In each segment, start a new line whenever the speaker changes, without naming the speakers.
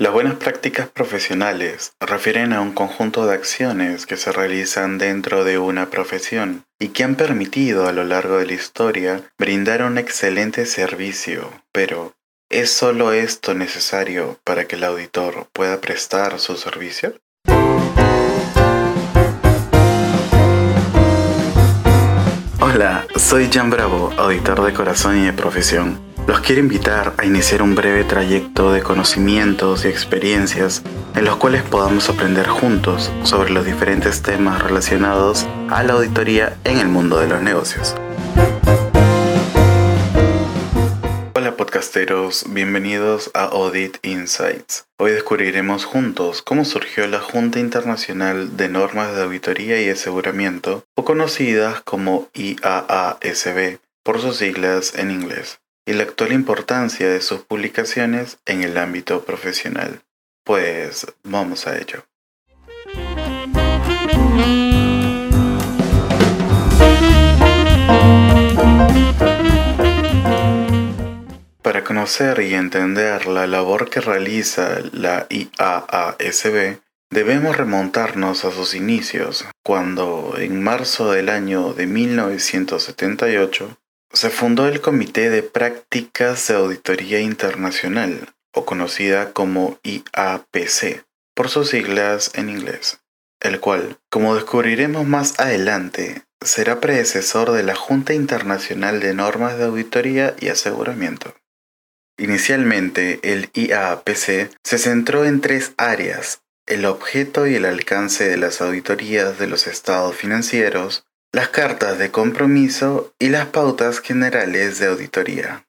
Las buenas prácticas profesionales refieren a un conjunto de acciones que se realizan dentro de una profesión y que han permitido a lo largo de la historia brindar un excelente servicio. Pero, ¿es solo esto necesario para que el auditor pueda prestar su servicio? Hola, soy Jan Bravo, auditor de corazón y de profesión. Los quiero invitar a iniciar un breve trayecto de conocimientos y experiencias en los cuales podamos aprender juntos sobre los diferentes temas relacionados a la auditoría en el mundo de los negocios. Hola podcasteros, bienvenidos a Audit Insights. Hoy descubriremos juntos cómo surgió la Junta Internacional de Normas de Auditoría y Aseguramiento, o conocidas como IAASB por sus siglas en inglés y la actual importancia de sus publicaciones en el ámbito profesional. Pues vamos a ello. Para conocer y entender la labor que realiza la IAASB, debemos remontarnos a sus inicios, cuando en marzo del año de 1978 se fundó el Comité de Prácticas de Auditoría Internacional, o conocida como IAPC, por sus siglas en inglés, el cual, como descubriremos más adelante, será predecesor de la Junta Internacional de Normas de Auditoría y Aseguramiento. Inicialmente, el IAPC se centró en tres áreas, el objeto y el alcance de las auditorías de los estados financieros, las cartas de compromiso y las pautas generales de auditoría.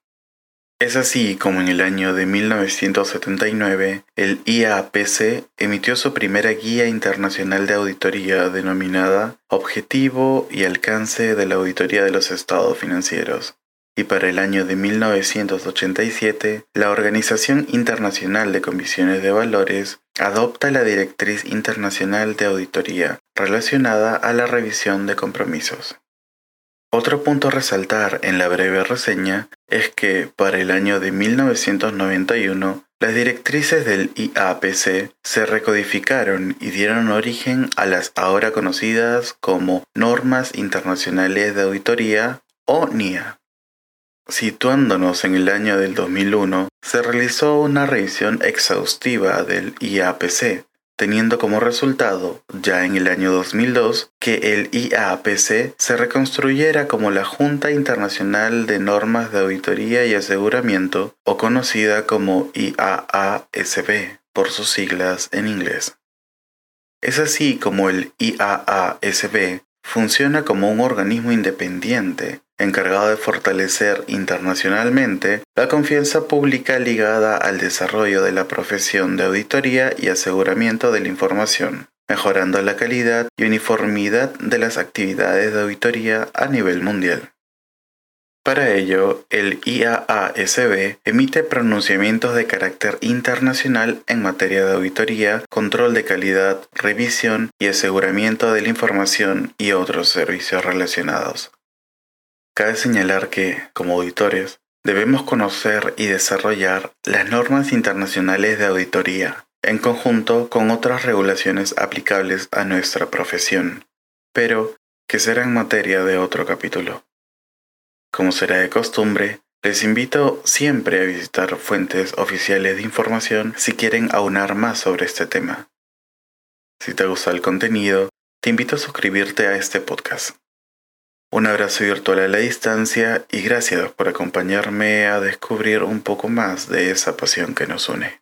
Es así como en el año de 1979 el IAPC emitió su primera guía internacional de auditoría denominada Objetivo y Alcance de la Auditoría de los Estados Financieros. Y para el año de 1987, la Organización Internacional de Comisiones de Valores adopta la Directriz Internacional de Auditoría relacionada a la revisión de compromisos. Otro punto a resaltar en la breve reseña es que para el año de 1991 las directrices del IAPC se recodificaron y dieron origen a las ahora conocidas como Normas Internacionales de Auditoría o NIA. Situándonos en el año del 2001, se realizó una revisión exhaustiva del IAPC, teniendo como resultado, ya en el año 2002, que el IAPC se reconstruyera como la Junta Internacional de Normas de Auditoría y Aseguramiento, o conocida como IAASB, por sus siglas en inglés. Es así como el IAASB funciona como un organismo independiente encargado de fortalecer internacionalmente la confianza pública ligada al desarrollo de la profesión de auditoría y aseguramiento de la información, mejorando la calidad y uniformidad de las actividades de auditoría a nivel mundial. Para ello, el IAASB emite pronunciamientos de carácter internacional en materia de auditoría, control de calidad, revisión y aseguramiento de la información y otros servicios relacionados. Cabe señalar que, como auditores, debemos conocer y desarrollar las normas internacionales de auditoría, en conjunto con otras regulaciones aplicables a nuestra profesión, pero que serán materia de otro capítulo. Como será de costumbre, les invito siempre a visitar fuentes oficiales de información si quieren aunar más sobre este tema. Si te gusta el contenido, te invito a suscribirte a este podcast. Un abrazo virtual a la distancia y gracias por acompañarme a descubrir un poco más de esa pasión que nos une.